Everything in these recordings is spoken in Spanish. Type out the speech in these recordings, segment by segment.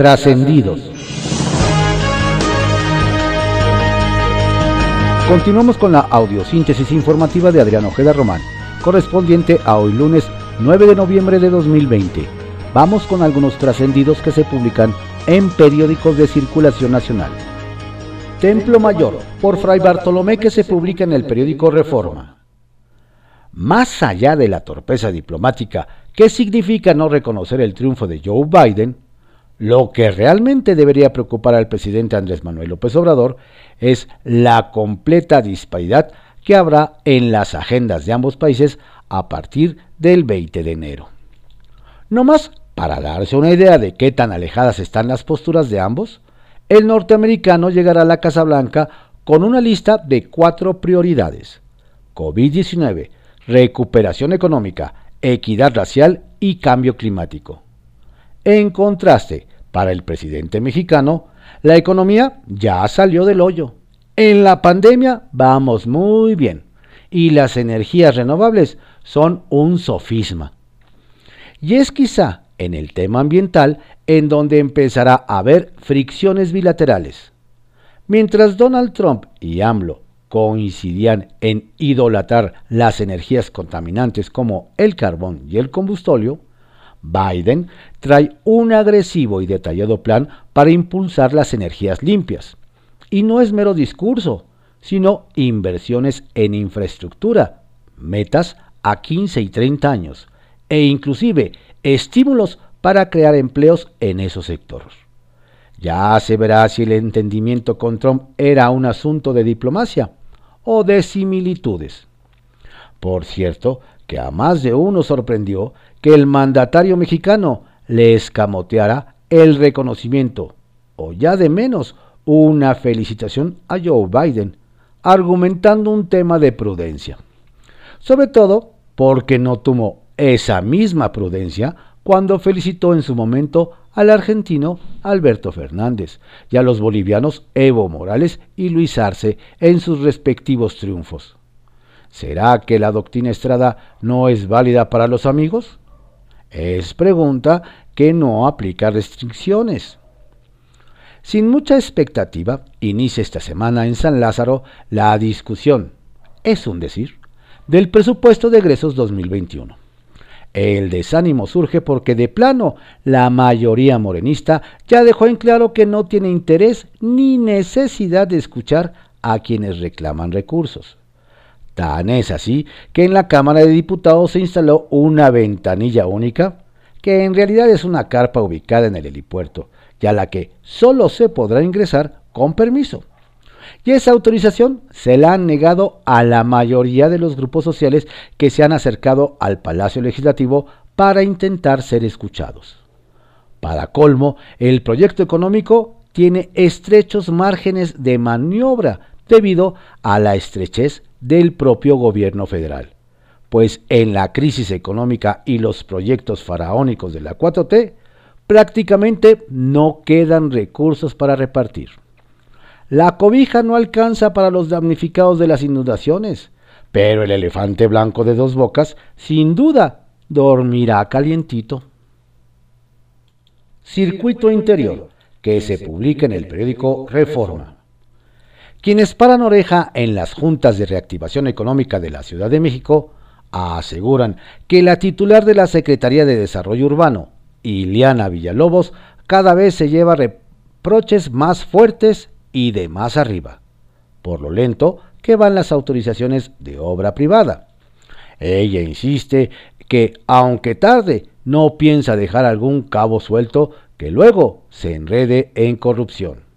Trascendidos. Continuamos con la audiosíntesis informativa de Adrián Ojeda Román, correspondiente a hoy lunes 9 de noviembre de 2020. Vamos con algunos trascendidos que se publican en periódicos de circulación nacional. Templo Mayor, por Fray Bartolomé, que se publica en el periódico Reforma. Más allá de la torpeza diplomática que significa no reconocer el triunfo de Joe Biden, lo que realmente debería preocupar al presidente Andrés Manuel López Obrador es la completa disparidad que habrá en las agendas de ambos países a partir del 20 de enero. No más para darse una idea de qué tan alejadas están las posturas de ambos, el norteamericano llegará a la Casa Blanca con una lista de cuatro prioridades. COVID-19, recuperación económica, equidad racial y cambio climático. En contraste, para el presidente mexicano, la economía ya salió del hoyo. En la pandemia vamos muy bien y las energías renovables son un sofisma. Y es quizá en el tema ambiental en donde empezará a haber fricciones bilaterales. Mientras Donald Trump y AMLO coincidían en idolatrar las energías contaminantes como el carbón y el combustóleo, Biden trae un agresivo y detallado plan para impulsar las energías limpias. Y no es mero discurso, sino inversiones en infraestructura, metas a 15 y 30 años, e inclusive estímulos para crear empleos en esos sectores. Ya se verá si el entendimiento con Trump era un asunto de diplomacia o de similitudes. Por cierto, que a más de uno sorprendió que el mandatario mexicano le escamoteara el reconocimiento, o ya de menos, una felicitación a Joe Biden, argumentando un tema de prudencia. Sobre todo porque no tuvo esa misma prudencia cuando felicitó en su momento al argentino Alberto Fernández y a los bolivianos Evo Morales y Luis Arce en sus respectivos triunfos. ¿Será que la doctrina Estrada no es válida para los amigos? Es pregunta que no aplica restricciones. Sin mucha expectativa, inicia esta semana en San Lázaro la discusión, es un decir, del presupuesto de egresos 2021. El desánimo surge porque de plano la mayoría morenista ya dejó en claro que no tiene interés ni necesidad de escuchar a quienes reclaman recursos. Tan es así que en la Cámara de Diputados se instaló una ventanilla única, que en realidad es una carpa ubicada en el helipuerto, y a la que solo se podrá ingresar con permiso. Y esa autorización se la han negado a la mayoría de los grupos sociales que se han acercado al Palacio Legislativo para intentar ser escuchados. Para colmo, el proyecto económico tiene estrechos márgenes de maniobra debido a la estrechez del propio gobierno federal, pues en la crisis económica y los proyectos faraónicos de la 4T prácticamente no quedan recursos para repartir. La cobija no alcanza para los damnificados de las inundaciones, pero el elefante blanco de dos bocas sin duda dormirá calientito. Circuito Interior, que se publica en el periódico Reforma. Quienes paran oreja en las juntas de reactivación económica de la Ciudad de México aseguran que la titular de la Secretaría de Desarrollo Urbano, Iliana Villalobos, cada vez se lleva reproches más fuertes y de más arriba, por lo lento que van las autorizaciones de obra privada. Ella insiste que, aunque tarde, no piensa dejar algún cabo suelto que luego se enrede en corrupción.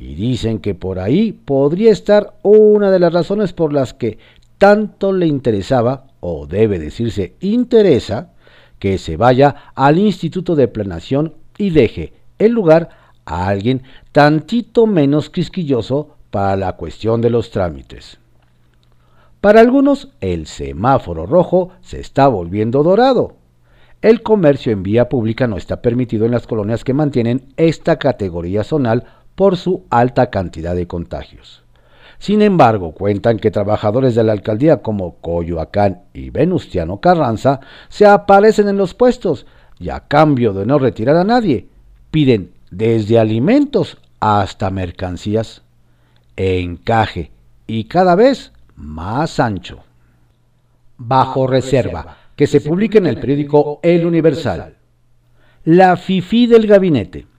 Y dicen que por ahí podría estar una de las razones por las que tanto le interesaba, o debe decirse interesa, que se vaya al Instituto de Planación y deje el lugar a alguien tantito menos quisquilloso para la cuestión de los trámites. Para algunos, el semáforo rojo se está volviendo dorado. El comercio en vía pública no está permitido en las colonias que mantienen esta categoría zonal por su alta cantidad de contagios. Sin embargo, cuentan que trabajadores de la alcaldía como Coyoacán y Venustiano Carranza se aparecen en los puestos y a cambio de no retirar a nadie, piden desde alimentos hasta mercancías, encaje y cada vez más ancho. Bajo reserva, que se publica en el periódico El Universal. La FIFI del gabinete.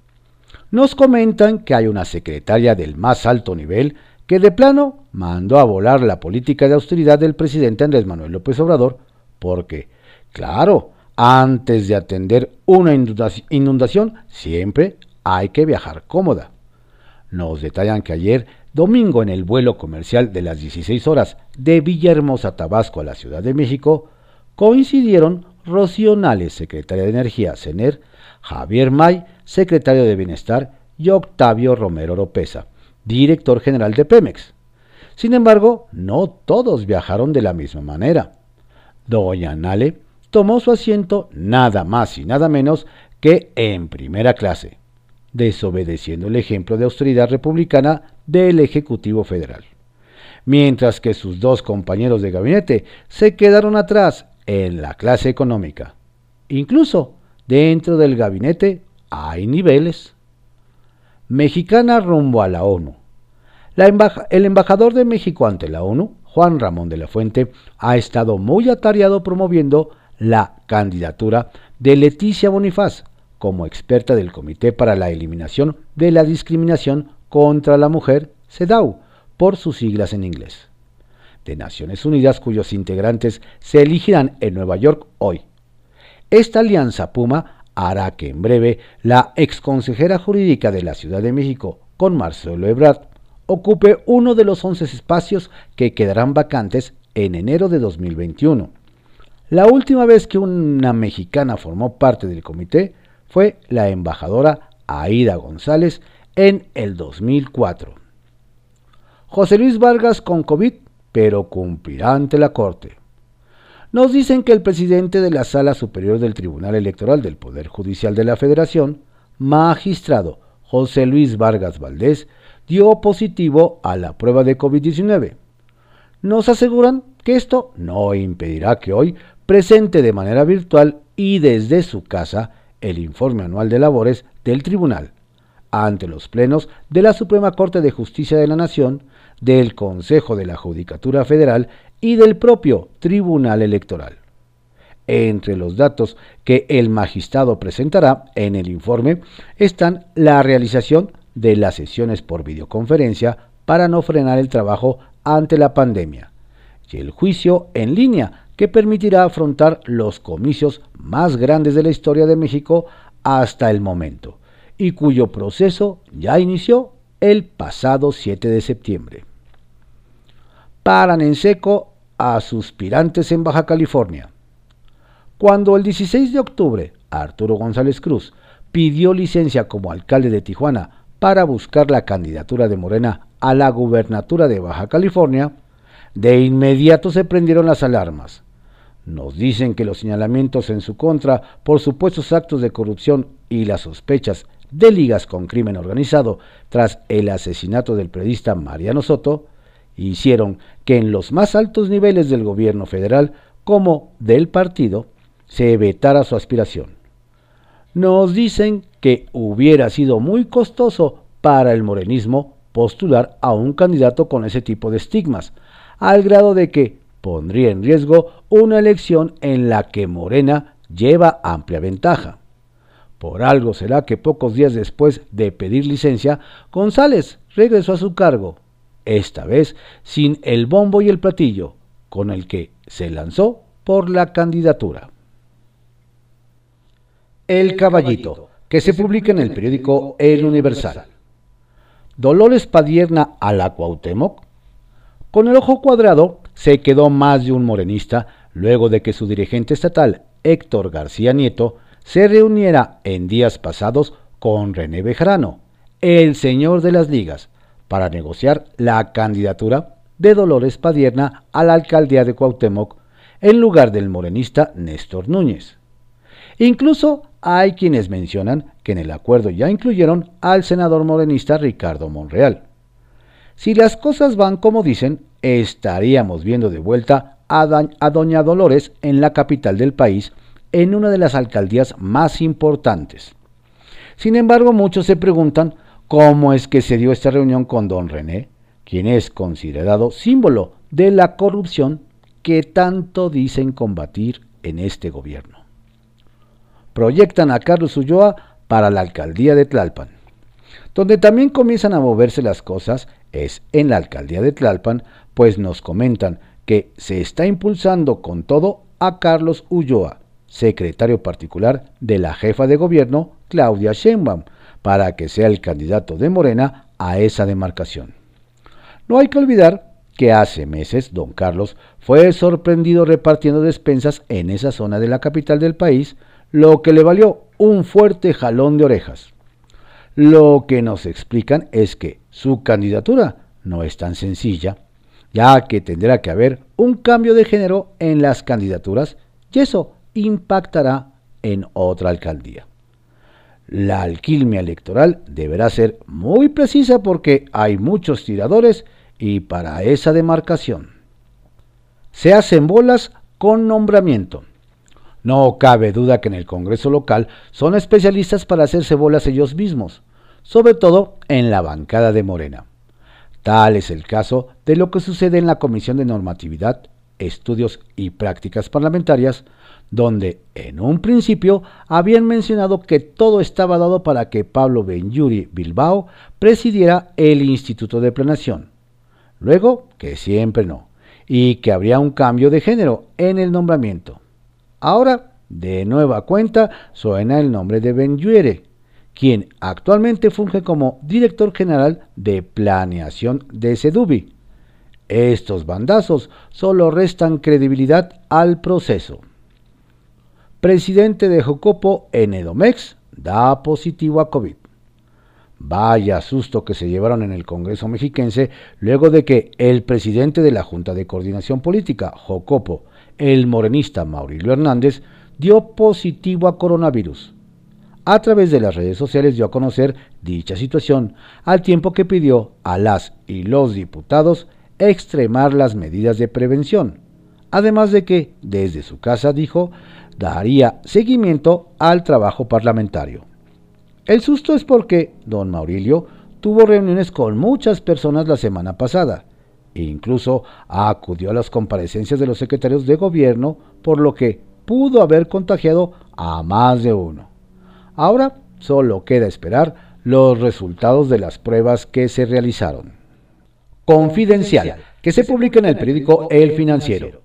Nos comentan que hay una secretaria del más alto nivel que de plano mandó a volar la política de austeridad del presidente Andrés Manuel López Obrador, porque, claro, antes de atender una inundación, siempre hay que viajar cómoda. Nos detallan que ayer, domingo, en el vuelo comercial de las 16 horas de Villahermosa, Tabasco, a la Ciudad de México, coincidieron Rocío Nales, secretaria de Energía, CENER, Javier May, secretario de Bienestar, y Octavio Romero Oropesa, director general de Pemex. Sin embargo, no todos viajaron de la misma manera. Doña Nale tomó su asiento nada más y nada menos que en primera clase, desobedeciendo el ejemplo de austeridad republicana del Ejecutivo Federal. Mientras que sus dos compañeros de gabinete se quedaron atrás en la clase económica. Incluso dentro del gabinete hay niveles. Mexicana rumbo a la ONU. el embajador de México ante la ONU, Juan Ramón de la Fuente, ha estado muy atareado promoviendo la candidatura de Leticia Bonifaz como experta del Comité para la Eliminación de la Discriminación contra la Mujer, CEDAW, por sus siglas en inglés de Naciones Unidas cuyos integrantes se elegirán en Nueva York hoy. Esta alianza Puma hará que en breve la exconsejera jurídica de la Ciudad de México, con Marcelo Ebrard, ocupe uno de los 11 espacios que quedarán vacantes en enero de 2021. La última vez que una mexicana formó parte del comité fue la embajadora Aida González en el 2004. José Luis Vargas con COVID pero cumplirá ante la Corte. Nos dicen que el presidente de la Sala Superior del Tribunal Electoral del Poder Judicial de la Federación, magistrado José Luis Vargas Valdés, dio positivo a la prueba de COVID-19. Nos aseguran que esto no impedirá que hoy presente de manera virtual y desde su casa el informe anual de labores del tribunal ante los plenos de la Suprema Corte de Justicia de la Nación del Consejo de la Judicatura Federal y del propio Tribunal Electoral. Entre los datos que el magistrado presentará en el informe están la realización de las sesiones por videoconferencia para no frenar el trabajo ante la pandemia y el juicio en línea que permitirá afrontar los comicios más grandes de la historia de México hasta el momento y cuyo proceso ya inició el pasado 7 de septiembre paran en seco a suspirantes en Baja California. Cuando el 16 de octubre Arturo González Cruz pidió licencia como alcalde de Tijuana para buscar la candidatura de Morena a la gubernatura de Baja California, de inmediato se prendieron las alarmas. Nos dicen que los señalamientos en su contra por supuestos actos de corrupción y las sospechas de ligas con crimen organizado tras el asesinato del periodista Mariano Soto hicieron que en los más altos niveles del gobierno federal como del partido se vetara su aspiración. Nos dicen que hubiera sido muy costoso para el morenismo postular a un candidato con ese tipo de estigmas, al grado de que pondría en riesgo una elección en la que Morena lleva amplia ventaja. Por algo será que pocos días después de pedir licencia, González regresó a su cargo esta vez sin el bombo y el platillo, con el que se lanzó por la candidatura. El Caballito, que se publica en el periódico El Universal. Dolores Padierna a la Cuauhtémoc. Con el ojo cuadrado se quedó más de un morenista luego de que su dirigente estatal, Héctor García Nieto, se reuniera en días pasados con René Bejarano, el señor de las ligas, para negociar la candidatura de Dolores Padierna a la alcaldía de Cuauhtémoc en lugar del morenista Néstor Núñez. Incluso hay quienes mencionan que en el acuerdo ya incluyeron al senador morenista Ricardo Monreal. Si las cosas van como dicen, estaríamos viendo de vuelta a, a doña Dolores en la capital del país en una de las alcaldías más importantes. Sin embargo, muchos se preguntan cómo es que se dio esta reunión con don René, quien es considerado símbolo de la corrupción que tanto dicen combatir en este gobierno. Proyectan a Carlos Ulloa para la alcaldía de Tlalpan. Donde también comienzan a moverse las cosas es en la alcaldía de Tlalpan, pues nos comentan que se está impulsando con todo a Carlos Ulloa, secretario particular de la jefa de gobierno, Claudia Sheinbaum, para que sea el candidato de Morena a esa demarcación. No hay que olvidar que hace meses don Carlos fue sorprendido repartiendo despensas en esa zona de la capital del país, lo que le valió un fuerte jalón de orejas. Lo que nos explican es que su candidatura no es tan sencilla, ya que tendrá que haber un cambio de género en las candidaturas y eso impactará en otra alcaldía. La alquilmia electoral deberá ser muy precisa porque hay muchos tiradores y para esa demarcación. Se hacen bolas con nombramiento. No cabe duda que en el Congreso local son especialistas para hacerse bolas ellos mismos, sobre todo en la bancada de Morena. Tal es el caso de lo que sucede en la Comisión de Normatividad, Estudios y Prácticas Parlamentarias, donde en un principio habían mencionado que todo estaba dado para que Pablo Benyuri Bilbao presidiera el Instituto de Planación. Luego, que siempre no, y que habría un cambio de género en el nombramiento. Ahora, de nueva cuenta, suena el nombre de Benyure, quien actualmente funge como director general de planeación de Sedubi. Estos bandazos solo restan credibilidad al proceso. Presidente de Jocopo en Edomex da positivo a COVID. Vaya susto que se llevaron en el Congreso mexiquense luego de que el presidente de la Junta de Coordinación Política, Jocopo, el morenista Maurilio Hernández dio positivo a coronavirus. A través de las redes sociales dio a conocer dicha situación, al tiempo que pidió a las y los diputados extremar las medidas de prevención. Además de que, desde su casa, dijo, daría seguimiento al trabajo parlamentario. El susto es porque don Maurilio tuvo reuniones con muchas personas la semana pasada e incluso acudió a las comparecencias de los secretarios de gobierno, por lo que pudo haber contagiado a más de uno. Ahora solo queda esperar los resultados de las pruebas que se realizaron. Confidencial, que se publica en el periódico El Financiero.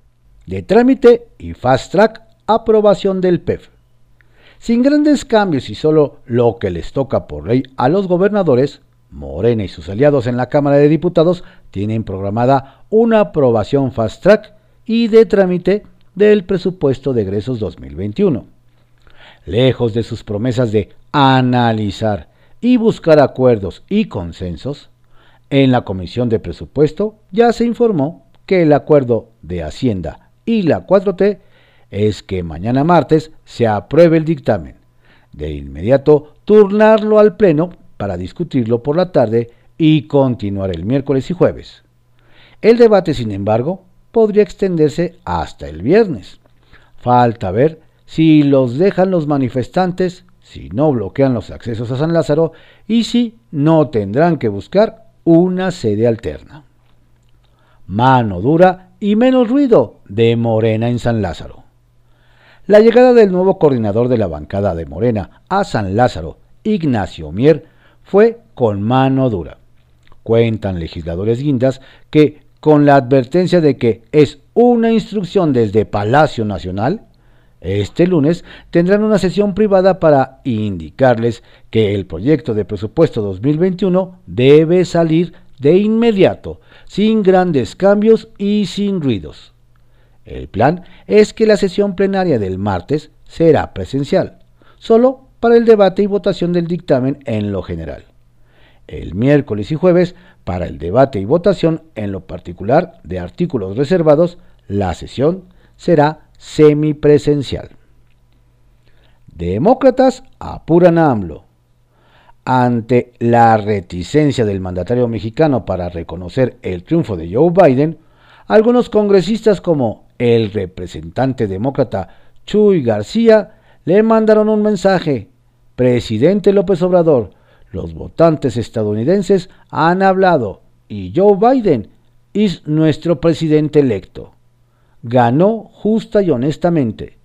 De trámite y fast track, aprobación del PEF. Sin grandes cambios y solo lo que les toca por ley a los gobernadores, Morena y sus aliados en la Cámara de Diputados tienen programada una aprobación fast track y de trámite del presupuesto de egresos 2021. Lejos de sus promesas de analizar y buscar acuerdos y consensos, en la Comisión de Presupuesto ya se informó que el acuerdo de Hacienda y la 4T es que mañana martes se apruebe el dictamen. De inmediato, turnarlo al Pleno para discutirlo por la tarde y continuar el miércoles y jueves. El debate, sin embargo, podría extenderse hasta el viernes. Falta ver si los dejan los manifestantes, si no bloquean los accesos a San Lázaro y si no tendrán que buscar una sede alterna. Mano dura y menos ruido de Morena en San Lázaro. La llegada del nuevo coordinador de la bancada de Morena a San Lázaro, Ignacio Mier, fue con mano dura. Cuentan legisladores guindas que, con la advertencia de que es una instrucción desde Palacio Nacional, este lunes tendrán una sesión privada para indicarles que el proyecto de presupuesto 2021 debe salir de inmediato, sin grandes cambios y sin ruidos. El plan es que la sesión plenaria del martes será presencial, solo para el debate y votación del dictamen en lo general. El miércoles y jueves para el debate y votación en lo particular de artículos reservados, la sesión será semipresencial. Demócratas apuran a AMLO. Ante la reticencia del mandatario mexicano para reconocer el triunfo de Joe Biden, algunos congresistas como el representante demócrata Chuy García le mandaron un mensaje presidente López Obrador, los votantes estadounidenses han hablado y Joe Biden es nuestro presidente electo. Ganó justa y honestamente.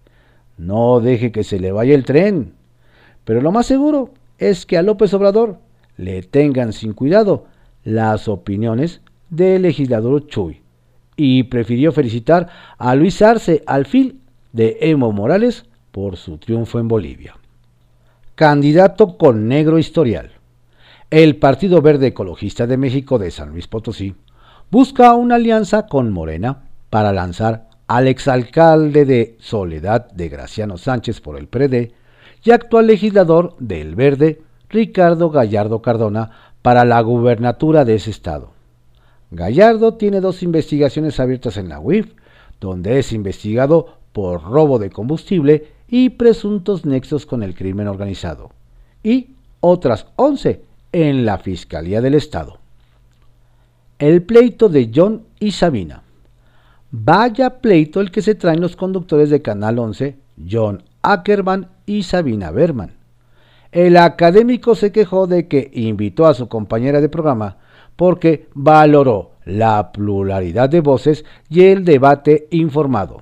No deje que se le vaya el tren. Pero lo más seguro es que a López Obrador le tengan sin cuidado las opiniones del legislador Chuy y prefirió felicitar a Luis Arce al fin de Evo Morales por su triunfo en Bolivia. Candidato con negro historial. El Partido Verde Ecologista de México de San Luis Potosí busca una alianza con Morena para lanzar al exalcalde de Soledad de Graciano Sánchez por el PRD y actual legislador del Verde, Ricardo Gallardo Cardona, para la gubernatura de ese estado. Gallardo tiene dos investigaciones abiertas en la UIF, donde es investigado por robo de combustible y presuntos nexos con el crimen organizado, y otras 11 en la Fiscalía del Estado. El pleito de John y Sabina. Vaya pleito el que se traen los conductores de Canal 11, John Ackerman y Sabina Berman. El académico se quejó de que invitó a su compañera de programa porque valoró la pluralidad de voces y el debate informado.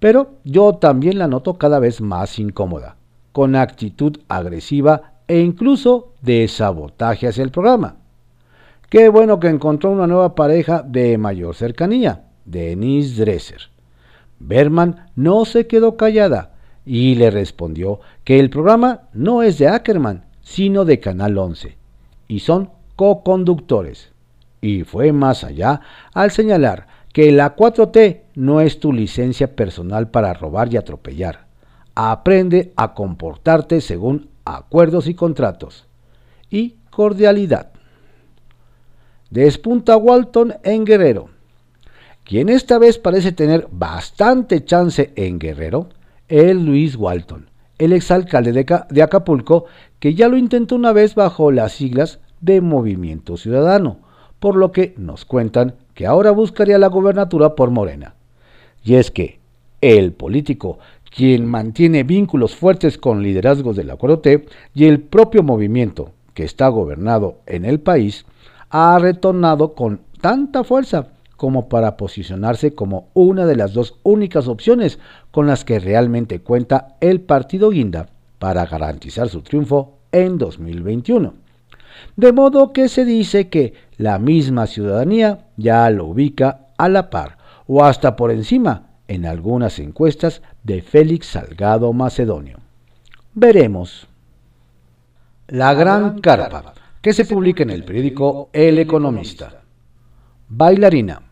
Pero yo también la noto cada vez más incómoda, con actitud agresiva e incluso de sabotaje hacia el programa. Qué bueno que encontró una nueva pareja de mayor cercanía, Denise Dresser. Berman no se quedó callada y le respondió que el programa no es de Ackerman, sino de Canal 11, y son co-conductores. Y fue más allá al señalar que la 4T no es tu licencia personal para robar y atropellar. Aprende a comportarte según acuerdos y contratos. Y cordialidad. Despunta Walton en Guerrero. Quien esta vez parece tener bastante chance en Guerrero es Luis Walton, el exalcalde de Acapulco, que ya lo intentó una vez bajo las siglas de Movimiento Ciudadano, por lo que nos cuentan que ahora buscaría la gobernatura por Morena. Y es que el político quien mantiene vínculos fuertes con liderazgos del Acuerdo T y el propio movimiento que está gobernado en el país, ha retornado con tanta fuerza como para posicionarse como una de las dos únicas opciones con las que realmente cuenta el partido Guinda para garantizar su triunfo en 2021. De modo que se dice que la misma ciudadanía ya lo ubica a la par o hasta por encima en algunas encuestas de Félix Salgado Macedonio. Veremos. La Gran Carpa, que se publica en el periódico El Economista. Bailarina.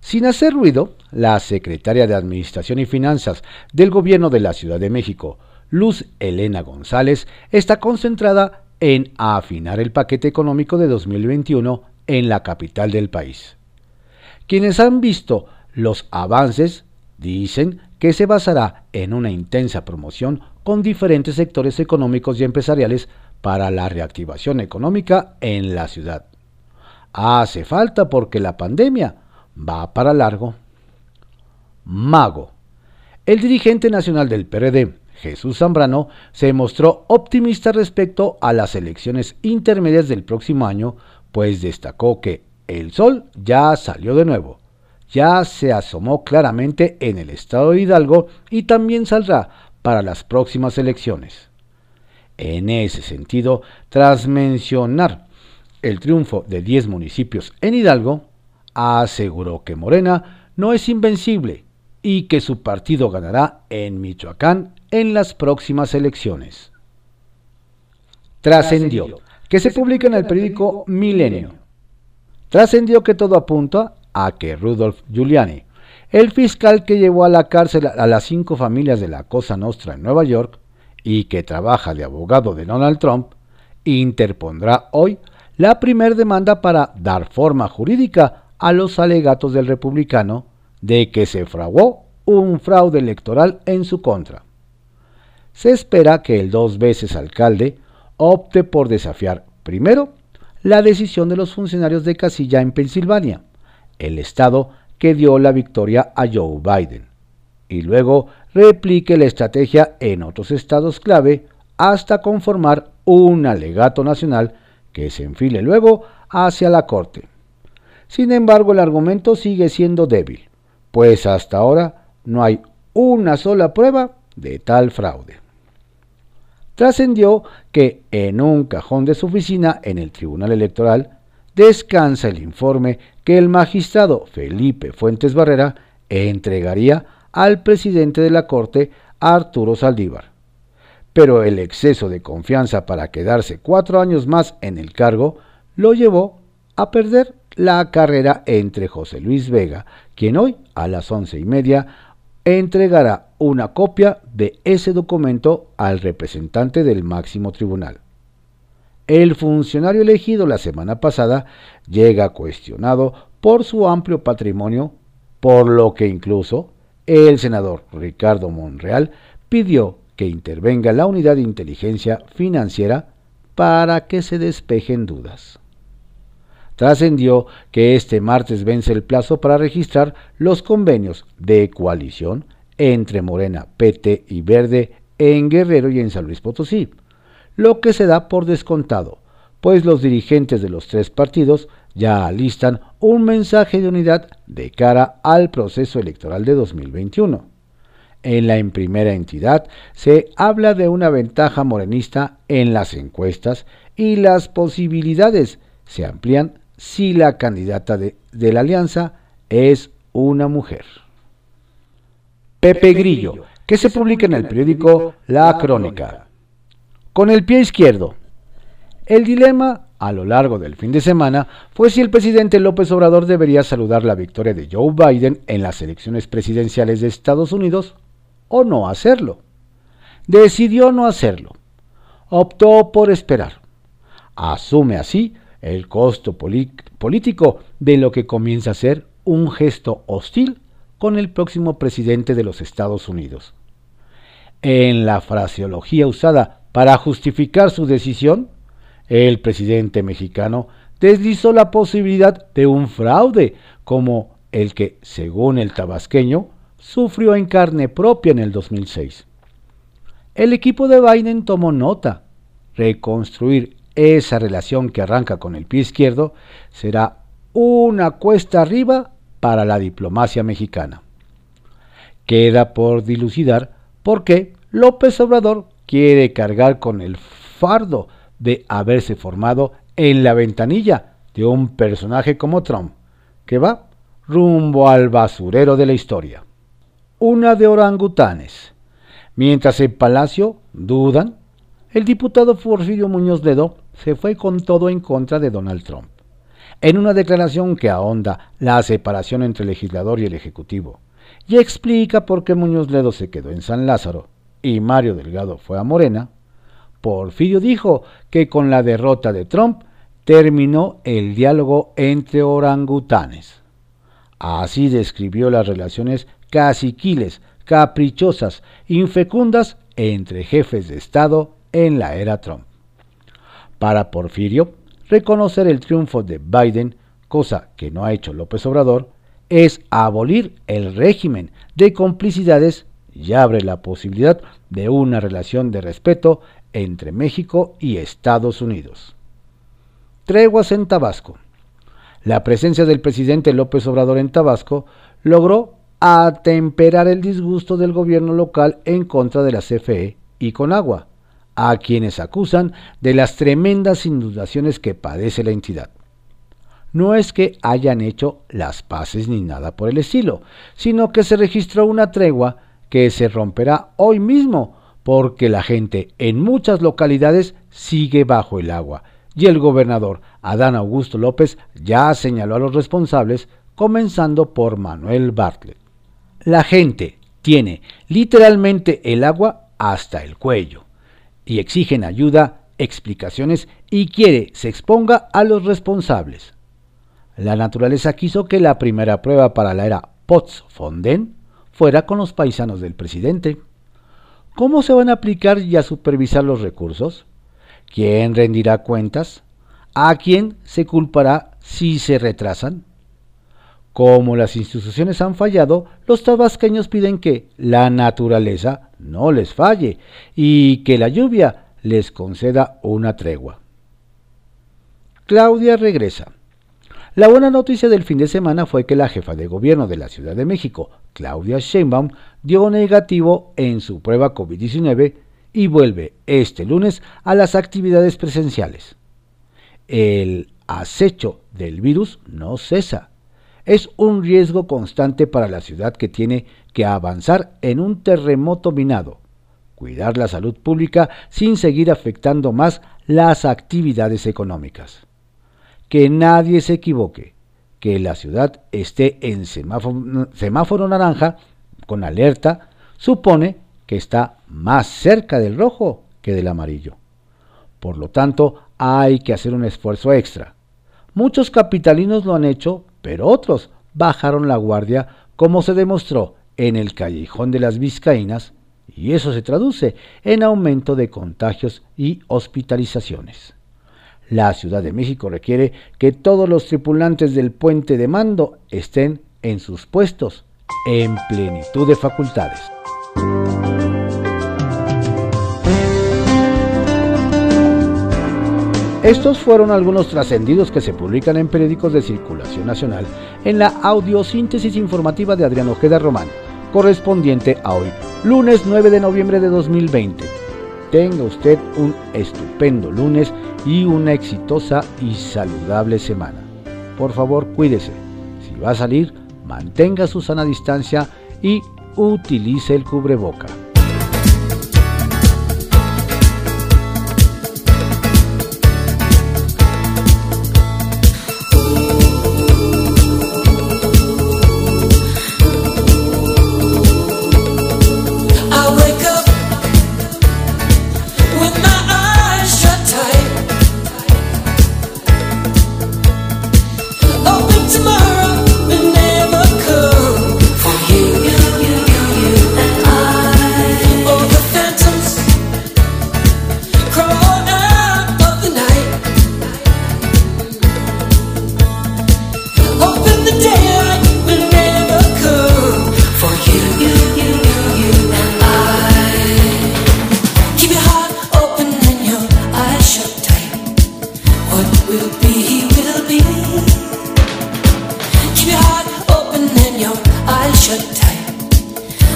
Sin hacer ruido, la secretaria de Administración y Finanzas del Gobierno de la Ciudad de México, Luz Elena González, está concentrada en afinar el paquete económico de 2021 en la capital del país. Quienes han visto los avances Dicen que se basará en una intensa promoción con diferentes sectores económicos y empresariales para la reactivación económica en la ciudad. Hace falta porque la pandemia va para largo. Mago. El dirigente nacional del PRD, Jesús Zambrano, se mostró optimista respecto a las elecciones intermedias del próximo año, pues destacó que el sol ya salió de nuevo ya se asomó claramente en el estado de Hidalgo y también saldrá para las próximas elecciones. En ese sentido, tras mencionar el triunfo de 10 municipios en Hidalgo, aseguró que Morena no es invencible y que su partido ganará en Michoacán en las próximas elecciones. Trascendió, que se publica en el periódico Milenio. Trascendió que todo apunta a que Rudolf Giuliani, el fiscal que llevó a la cárcel a las cinco familias de la Cosa Nostra en Nueva York y que trabaja de abogado de Donald Trump, interpondrá hoy la primera demanda para dar forma jurídica a los alegatos del republicano de que se fraguó un fraude electoral en su contra. Se espera que el dos veces alcalde opte por desafiar primero la decisión de los funcionarios de casilla en Pensilvania el estado que dio la victoria a Joe Biden, y luego replique la estrategia en otros estados clave hasta conformar un alegato nacional que se enfile luego hacia la Corte. Sin embargo, el argumento sigue siendo débil, pues hasta ahora no hay una sola prueba de tal fraude. Trascendió que en un cajón de su oficina en el Tribunal Electoral descansa el informe que el magistrado Felipe Fuentes Barrera entregaría al presidente de la Corte, Arturo Saldívar. Pero el exceso de confianza para quedarse cuatro años más en el cargo lo llevó a perder la carrera entre José Luis Vega, quien hoy a las once y media entregará una copia de ese documento al representante del máximo tribunal. El funcionario elegido la semana pasada llega cuestionado por su amplio patrimonio, por lo que incluso el senador Ricardo Monreal pidió que intervenga la unidad de inteligencia financiera para que se despejen dudas. Trascendió que este martes vence el plazo para registrar los convenios de coalición entre Morena, PT y Verde en Guerrero y en San Luis Potosí, lo que se da por descontado, pues los dirigentes de los tres partidos ya alistan un mensaje de unidad de cara al proceso electoral de 2021. En la primera entidad se habla de una ventaja morenista en las encuestas y las posibilidades se amplían si la candidata de, de la alianza es una mujer. Pepe Grillo, que se publica en el periódico La Crónica. Con el pie izquierdo. El dilema a lo largo del fin de semana fue si el presidente López Obrador debería saludar la victoria de Joe Biden en las elecciones presidenciales de Estados Unidos o no hacerlo. Decidió no hacerlo. Optó por esperar. Asume así el costo político de lo que comienza a ser un gesto hostil con el próximo presidente de los Estados Unidos. En la fraseología usada para justificar su decisión, el presidente mexicano deslizó la posibilidad de un fraude como el que, según el tabasqueño, sufrió en carne propia en el 2006. El equipo de Biden tomó nota. Reconstruir esa relación que arranca con el pie izquierdo será una cuesta arriba para la diplomacia mexicana. Queda por dilucidar por qué López Obrador quiere cargar con el fardo de haberse formado en la ventanilla de un personaje como Trump, que va rumbo al basurero de la historia. Una de orangutanes. Mientras en Palacio dudan, el diputado Porfirio Muñoz Ledo se fue con todo en contra de Donald Trump. En una declaración que ahonda la separación entre el legislador y el ejecutivo, y explica por qué Muñoz Ledo se quedó en San Lázaro y Mario Delgado fue a Morena, Porfirio dijo que con la derrota de Trump terminó el diálogo entre orangutanes. Así describió las relaciones caciquiles, caprichosas, infecundas entre jefes de Estado en la era Trump. Para Porfirio, reconocer el triunfo de Biden, cosa que no ha hecho López Obrador, es abolir el régimen de complicidades y abre la posibilidad de una relación de respeto entre México y Estados Unidos. Treguas en Tabasco. La presencia del presidente López Obrador en Tabasco logró atemperar el disgusto del gobierno local en contra de la CFE y Conagua, a quienes acusan de las tremendas inundaciones que padece la entidad. No es que hayan hecho las paces ni nada por el estilo, sino que se registró una tregua que se romperá hoy mismo porque la gente en muchas localidades sigue bajo el agua y el gobernador Adán Augusto López ya señaló a los responsables, comenzando por Manuel Bartlett. La gente tiene literalmente el agua hasta el cuello y exigen ayuda, explicaciones y quiere se exponga a los responsables. La naturaleza quiso que la primera prueba para la era Potts-Fonden fuera con los paisanos del presidente. ¿Cómo se van a aplicar y a supervisar los recursos? ¿Quién rendirá cuentas? ¿A quién se culpará si se retrasan? Como las instituciones han fallado, los tabasqueños piden que la naturaleza no les falle y que la lluvia les conceda una tregua. Claudia regresa. La buena noticia del fin de semana fue que la jefa de gobierno de la Ciudad de México, Claudia Sheinbaum, dio negativo en su prueba COVID-19 y vuelve este lunes a las actividades presenciales. El acecho del virus no cesa. Es un riesgo constante para la ciudad que tiene que avanzar en un terremoto minado, cuidar la salud pública sin seguir afectando más las actividades económicas. Que nadie se equivoque, que la ciudad esté en semáforo, naranja con alerta supone que está más cerca del rojo que del amarillo. Por lo tanto, hay que hacer un esfuerzo extra. Muchos capitalinos lo han hecho, pero otros bajaron la guardia, como se demostró en el callejón de las Vizcaínas, y eso se traduce en aumento de contagios y hospitalizaciones. La Ciudad de México requiere que todos los tripulantes del puente de mando estén en sus puestos en plenitud de facultades. Estos fueron algunos trascendidos que se publican en periódicos de circulación nacional en la audiosíntesis informativa de Adrián Ojeda Román, correspondiente a hoy, lunes 9 de noviembre de 2020. Tenga usted un estupendo lunes y una exitosa y saludable semana. Por favor, cuídese. Si va a salir, mantenga su sana distancia y utilice el cubreboca. will be, he will be. Keep your heart open and your eyes shut tight.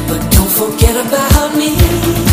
But don't forget about me.